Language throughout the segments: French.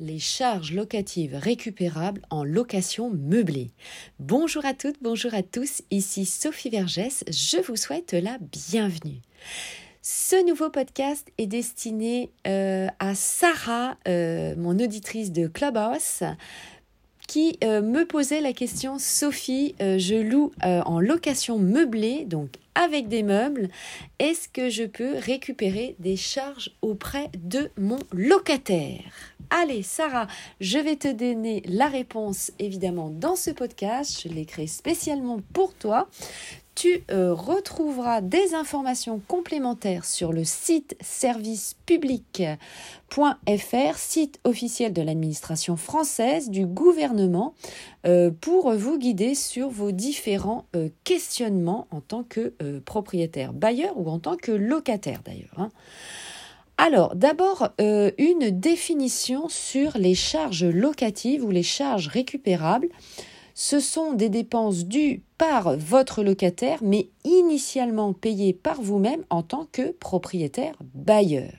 les charges locatives récupérables en location meublée. Bonjour à toutes, bonjour à tous, ici Sophie Vergès, je vous souhaite la bienvenue. Ce nouveau podcast est destiné euh, à Sarah, euh, mon auditrice de Clubhouse, qui euh, me posait la question Sophie, je loue en location meublée, donc avec des meubles, est-ce que je peux récupérer des charges auprès de mon locataire? Allez, Sarah, je vais te donner la réponse évidemment dans ce podcast. Je l'ai créé spécialement pour toi tu euh, retrouveras des informations complémentaires sur le site servicepublic.fr, site officiel de l'administration française, du gouvernement, euh, pour vous guider sur vos différents euh, questionnements en tant que propriétaire bailleur ou en tant que locataire d'ailleurs. Hein. Alors, d'abord, une définition sur les charges locatives ou les charges récupérables ce sont des dépenses dues par votre locataire, mais initialement payées par vous-même en tant que propriétaire bailleur.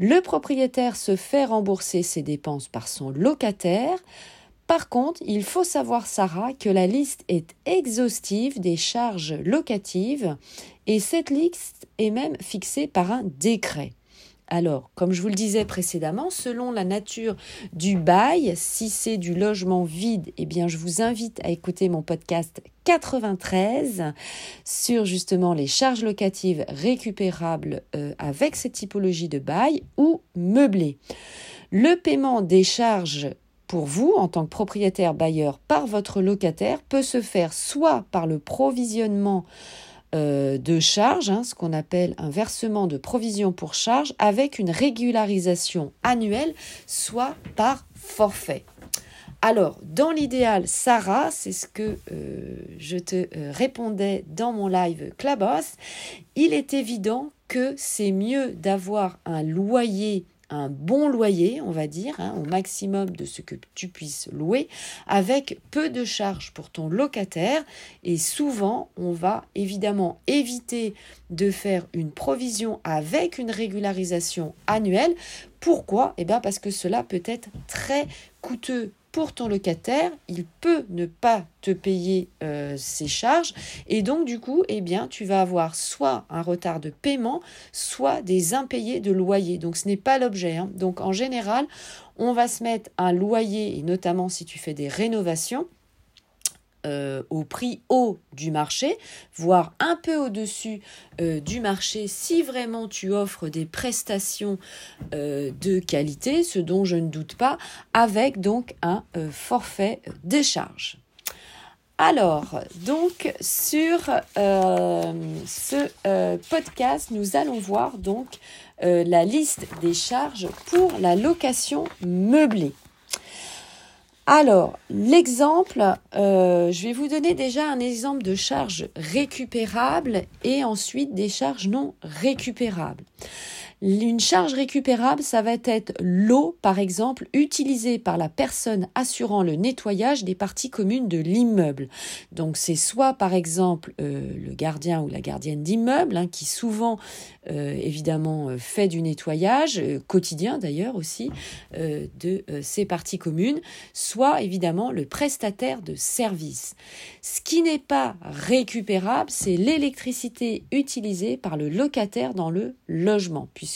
Le propriétaire se fait rembourser ses dépenses par son locataire. Par contre, il faut savoir, Sarah, que la liste est exhaustive des charges locatives et cette liste est même fixée par un décret. Alors, comme je vous le disais précédemment, selon la nature du bail, si c'est du logement vide, eh bien, je vous invite à écouter mon podcast 93 sur justement les charges locatives récupérables euh, avec cette typologie de bail ou meublé. Le paiement des charges pour vous, en tant que propriétaire bailleur, par votre locataire peut se faire soit par le provisionnement euh, de charge, hein, ce qu'on appelle un versement de provision pour charge, avec une régularisation annuelle, soit par forfait. Alors, dans l'idéal, Sarah, c'est ce que euh, je te euh, répondais dans mon live Clubhouse, il est évident que c'est mieux d'avoir un loyer un bon loyer, on va dire, hein, au maximum de ce que tu puisses louer, avec peu de charges pour ton locataire. Et souvent, on va évidemment éviter de faire une provision avec une régularisation annuelle. Pourquoi? Eh bien parce que cela peut être très coûteux pour ton locataire, il peut ne pas te payer euh, ses charges et donc du coup, eh bien, tu vas avoir soit un retard de paiement, soit des impayés de loyer. Donc ce n'est pas l'objet. Hein. Donc en général, on va se mettre un loyer et notamment si tu fais des rénovations euh, au prix haut du marché, voire un peu au-dessus euh, du marché si vraiment tu offres des prestations euh, de qualité, ce dont je ne doute pas, avec donc un forfait des charges. Alors, donc sur ce podcast, nous allons voir donc la liste des charges pour la location meublée. Alors, l'exemple, euh, je vais vous donner déjà un exemple de charge récupérable et ensuite des charges non récupérables. Une charge récupérable, ça va être l'eau, par exemple, utilisée par la personne assurant le nettoyage des parties communes de l'immeuble. Donc c'est soit, par exemple, euh, le gardien ou la gardienne d'immeuble, hein, qui souvent, euh, évidemment, euh, fait du nettoyage, quotidien d'ailleurs aussi, de ces parties communes, soit, évidemment, le prestataire de service. Ce qui n'est pas récupérable, c'est l'électricité utilisée par le locataire dans le logement, puisque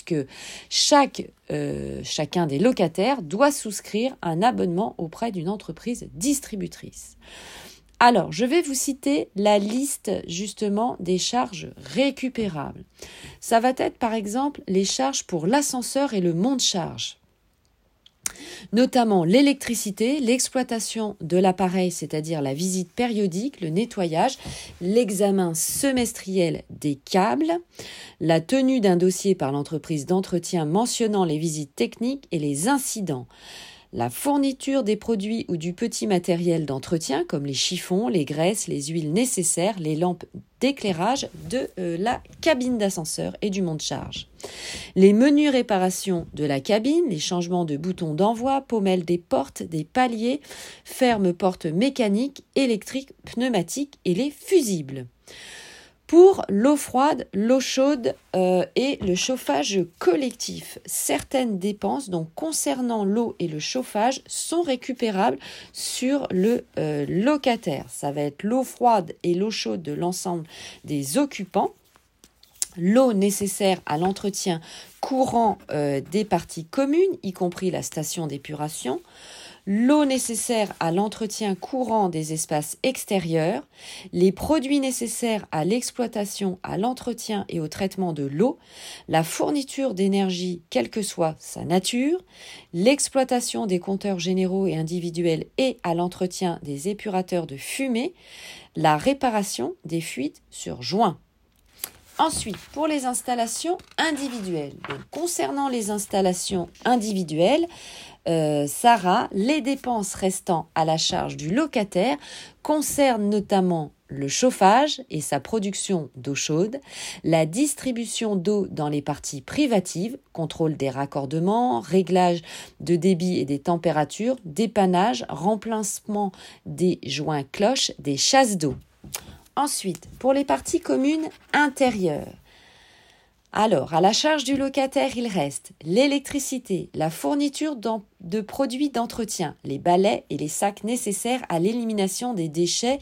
chaque, euh, chacun des locataires doit souscrire un abonnement auprès d'une entreprise distributrice. Alors, je vais vous citer la liste justement des charges récupérables. Ça va être par exemple les charges pour l'ascenseur et le monte-charge notamment l'électricité, l'exploitation de l'appareil, c'est-à-dire la visite périodique, le nettoyage, l'examen semestriel des câbles, la tenue d'un dossier par l'entreprise d'entretien mentionnant les visites techniques et les incidents, la fourniture des produits ou du petit matériel d'entretien comme les chiffons, les graisses, les huiles nécessaires, les lampes d'éclairage de euh, la cabine d'ascenseur et du monte-charge. Les menus réparations de la cabine, les changements de boutons d'envoi, pommelles des portes, des paliers, fermes portes mécaniques, électriques, pneumatiques et les fusibles. Pour l'eau froide, l'eau chaude euh, et le chauffage collectif, certaines dépenses donc concernant l'eau et le chauffage sont récupérables sur le euh, locataire. Ça va être l'eau froide et l'eau chaude de l'ensemble des occupants. L'eau nécessaire à l'entretien courant euh, des parties communes, y compris la station d'épuration, l'eau nécessaire à l'entretien courant des espaces extérieurs, les produits nécessaires à l'exploitation, à l'entretien et au traitement de l'eau, la fourniture d'énergie quelle que soit sa nature, l'exploitation des compteurs généraux et individuels et à l'entretien des épurateurs de fumée, la réparation des fuites sur joint. Ensuite, pour les installations individuelles. concernant les installations individuelles, euh, Sarah, les dépenses restant à la charge du locataire concernent notamment le chauffage et sa production d'eau chaude, la distribution d'eau dans les parties privatives, contrôle des raccordements, réglage de débit et des températures, dépannage, remplacement des joints cloches, des chasses d'eau. Ensuite, pour les parties communes intérieures. Alors, à la charge du locataire, il reste l'électricité, la fourniture de produits d'entretien, les balais et les sacs nécessaires à l'élimination des déchets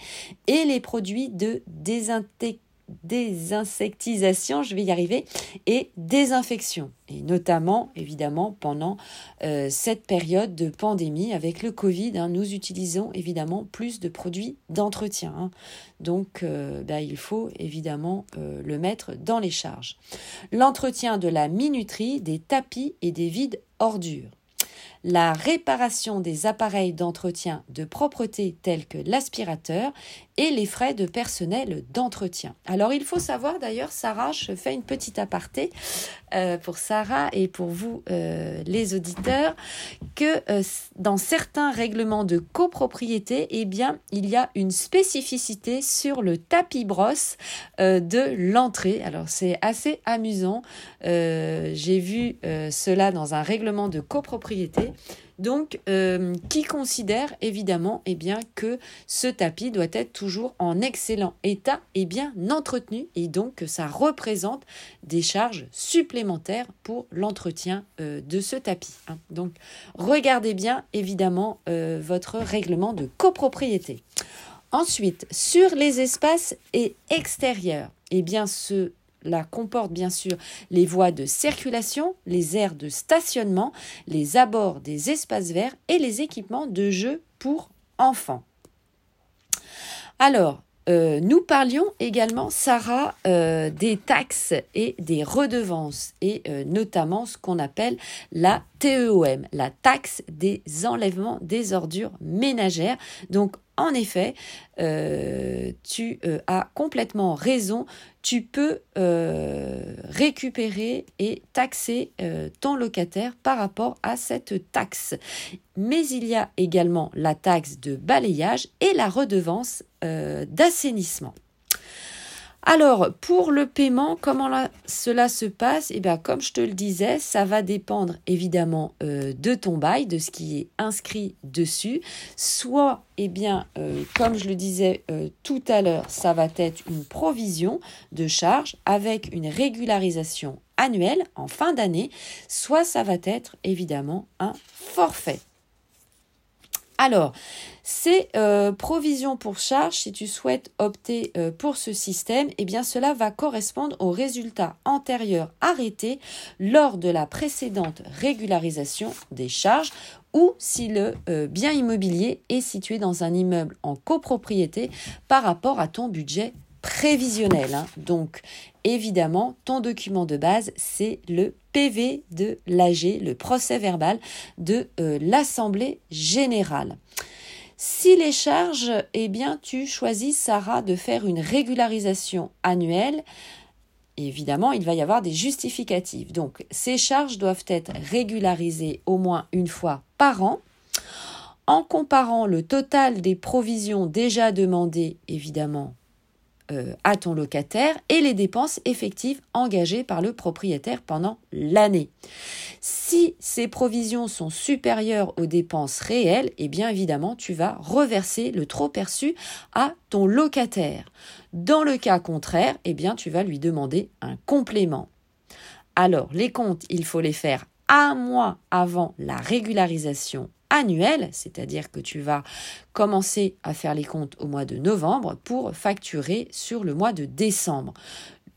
et les produits de désinfection désinsectisation, je vais y arriver, et désinfection. Et notamment, évidemment, pendant euh, cette période de pandémie avec le Covid, hein, nous utilisons évidemment plus de produits d'entretien. Hein. Donc, euh, bah, il faut évidemment euh, le mettre dans les charges. L'entretien de la minuterie, des tapis et des vides ordures la réparation des appareils d'entretien de propreté tels que l'aspirateur et les frais de personnel d'entretien. Alors il faut savoir d'ailleurs, Sarah, je fais une petite aparté euh, pour Sarah et pour vous euh, les auditeurs, que euh, dans certains règlements de copropriété, eh bien, il y a une spécificité sur le tapis brosse de l'entrée. Alors c'est assez amusant. J'ai vu cela dans un règlement de copropriété donc euh, qui considère évidemment eh bien, que ce tapis doit être toujours en excellent état et bien entretenu et donc que ça représente des charges supplémentaires pour l'entretien euh, de ce tapis. Hein. Donc regardez bien évidemment euh, votre règlement de copropriété. Ensuite, sur les espaces et extérieurs, eh bien ce la comporte bien sûr les voies de circulation, les aires de stationnement, les abords des espaces verts et les équipements de jeu pour enfants. Alors, euh, nous parlions également, Sarah, euh, des taxes et des redevances, et euh, notamment ce qu'on appelle la TEOM, la taxe des enlèvements des ordures ménagères. Donc, en effet, tu as complètement raison tu peux euh, récupérer et taxer euh, ton locataire par rapport à cette taxe. Mais il y a également la taxe de balayage et la redevance euh, d'assainissement. Alors, pour le paiement, comment cela se passe? Eh bien, comme je te le disais, ça va dépendre évidemment euh, de ton bail, de ce qui est inscrit dessus. Soit, eh bien, euh, comme je le disais euh, tout à l'heure, ça va être une provision de charge avec une régularisation annuelle en fin d'année, soit ça va être évidemment un forfait. Alors, ces euh, provisions pour charge, si tu souhaites opter euh, pour ce système, eh bien cela va correspondre aux résultats antérieurs arrêtés lors de la précédente régularisation des charges ou si le euh, bien immobilier est situé dans un immeuble en copropriété par rapport à ton budget prévisionnel. Hein. Donc, évidemment, ton document de base, c'est le PV de l'AG, le procès verbal de euh, l'Assemblée générale. Si les charges, eh bien, tu choisis, Sarah, de faire une régularisation annuelle, évidemment, il va y avoir des justificatifs. Donc, ces charges doivent être régularisées au moins une fois par an. En comparant le total des provisions déjà demandées, évidemment, euh, à ton locataire et les dépenses effectives engagées par le propriétaire pendant l'année. Si ces provisions sont supérieures aux dépenses réelles, eh bien évidemment, tu vas reverser le trop perçu à ton locataire. Dans le cas contraire, eh bien tu vas lui demander un complément. Alors, les comptes, il faut les faire un mois avant la régularisation annuel, c'est-à-dire que tu vas commencer à faire les comptes au mois de novembre pour facturer sur le mois de décembre.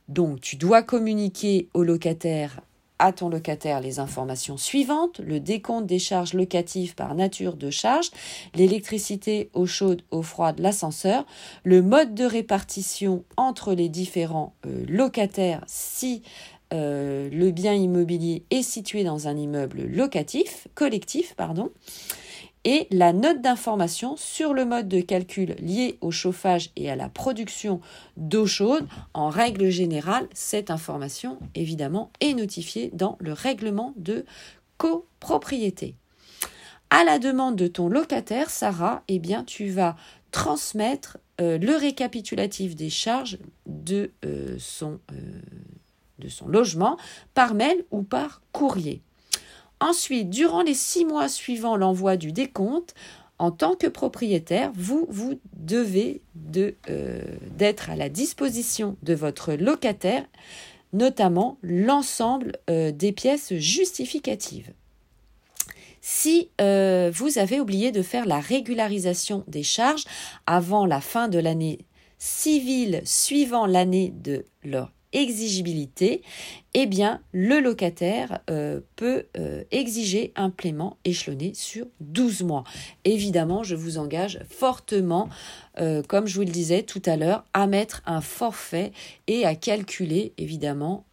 Donc tu dois communiquer au locataire à ton locataire les informations suivantes, le décompte des charges locatives par nature de charge, l'électricité, eau chaude, eau froide, l'ascenseur, le mode de répartition entre les différents euh, locataires si euh, le bien immobilier est situé dans un immeuble locatif, collectif, pardon, et la note d'information sur le mode de calcul lié au chauffage et à la production d'eau chaude. En règle générale, cette information, évidemment, est notifiée dans le règlement de copropriété. À la demande de ton locataire, Sarah, eh bien, tu vas transmettre euh, le récapitulatif des charges de euh, son son logement par mail ou par courrier. Ensuite, durant les six mois suivant l'envoi du décompte, en tant que propriétaire, vous, vous devez euh, d'être à la disposition de votre locataire, notamment l'ensemble euh, des pièces justificatives. Si euh, vous avez oublié de faire la régularisation des charges avant la fin de l'année civile suivant l'année de leur exigibilité, eh bien, le locataire euh, peut euh, exiger un paiement échelonné sur 12 mois. Évidemment, je vous engage fortement, euh, comme je vous le disais tout à l'heure, à mettre un forfait et à calculer, évidemment,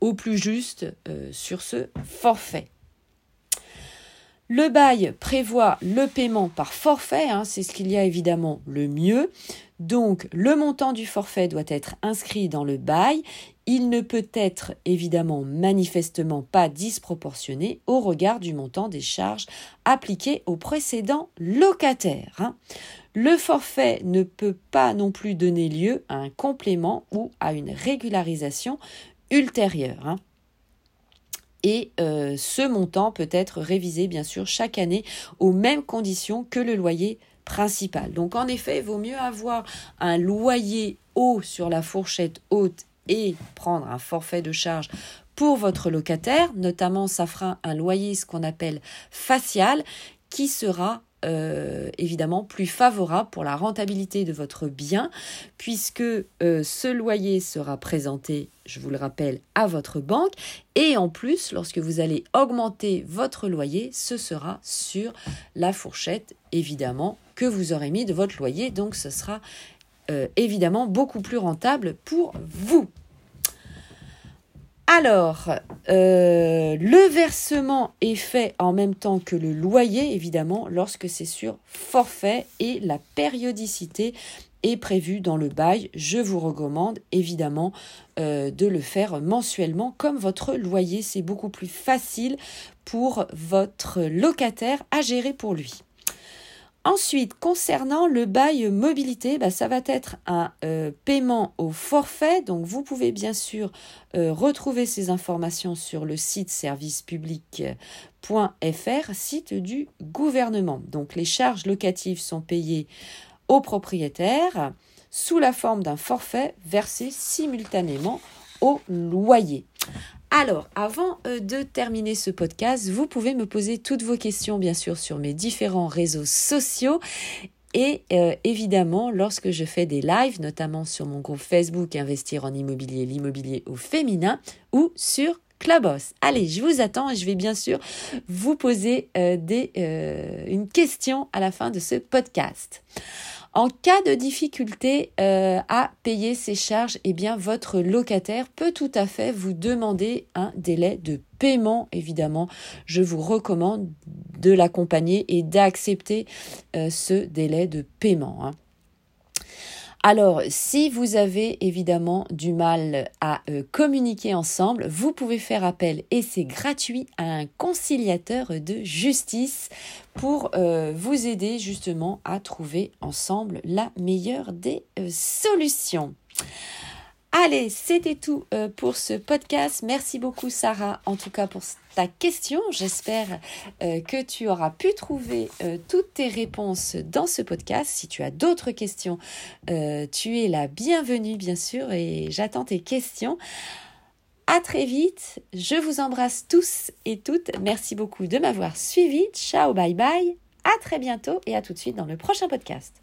au plus juste sur ce forfait. Le bail prévoit le paiement par forfait, hein, c'est ce qu'il y a évidemment le mieux. Donc le montant du forfait doit être inscrit dans le bail. Il ne peut être évidemment manifestement pas disproportionné au regard du montant des charges appliquées au précédent locataire. Hein. Le forfait ne peut pas non plus donner lieu à un complément ou à une régularisation ultérieure. Hein et euh, ce montant peut être révisé bien sûr chaque année aux mêmes conditions que le loyer principal. Donc en effet, il vaut mieux avoir un loyer haut sur la fourchette haute et prendre un forfait de charge pour votre locataire, notamment ça fera un loyer ce qu'on appelle facial qui sera euh, évidemment plus favorable pour la rentabilité de votre bien, puisque euh, ce loyer sera présenté, je vous le rappelle, à votre banque, et en plus, lorsque vous allez augmenter votre loyer, ce sera sur la fourchette, évidemment, que vous aurez mis de votre loyer, donc ce sera euh, évidemment beaucoup plus rentable pour vous. Alors, euh, le versement est fait en même temps que le loyer, évidemment, lorsque c'est sur forfait et la périodicité est prévue dans le bail. Je vous recommande évidemment euh, de le faire mensuellement comme votre loyer. C'est beaucoup plus facile pour votre locataire à gérer pour lui. Ensuite, concernant le bail mobilité, bah, ça va être un euh, paiement au forfait. Donc, vous pouvez bien sûr euh, retrouver ces informations sur le site servicepublic.fr, site du gouvernement. Donc, les charges locatives sont payées aux propriétaires sous la forme d'un forfait versé simultanément au loyer. Alors, avant euh, de terminer ce podcast, vous pouvez me poser toutes vos questions, bien sûr, sur mes différents réseaux sociaux. Et euh, évidemment, lorsque je fais des lives, notamment sur mon groupe Facebook Investir en immobilier, l'immobilier au féminin, ou sur Clubhouse. Allez, je vous attends et je vais bien sûr vous poser euh, des, une question à la fin de ce podcast. En cas de difficulté euh, à payer ses charges, eh bien votre locataire peut tout à fait vous demander un délai de paiement. Évidemment, je vous recommande de l'accompagner et d'accepter euh, ce délai de paiement. Hein. Alors, si vous avez évidemment du mal à euh, communiquer ensemble, vous pouvez faire appel, et c'est gratuit, à un conciliateur de justice pour euh, vous aider justement à trouver ensemble la meilleure des euh, solutions. Allez, c'était tout euh, pour ce podcast. Merci beaucoup Sarah, en tout cas pour ta question. J'espère euh, que tu auras pu trouver euh, toutes tes réponses dans ce podcast. Si tu as d'autres questions, tu es la bienvenue bien sûr et j'attends tes questions. À très vite. Je vous embrasse tous et toutes. Merci beaucoup de m'avoir suivi. Ciao, bye bye. À très bientôt et à tout de suite dans le prochain podcast.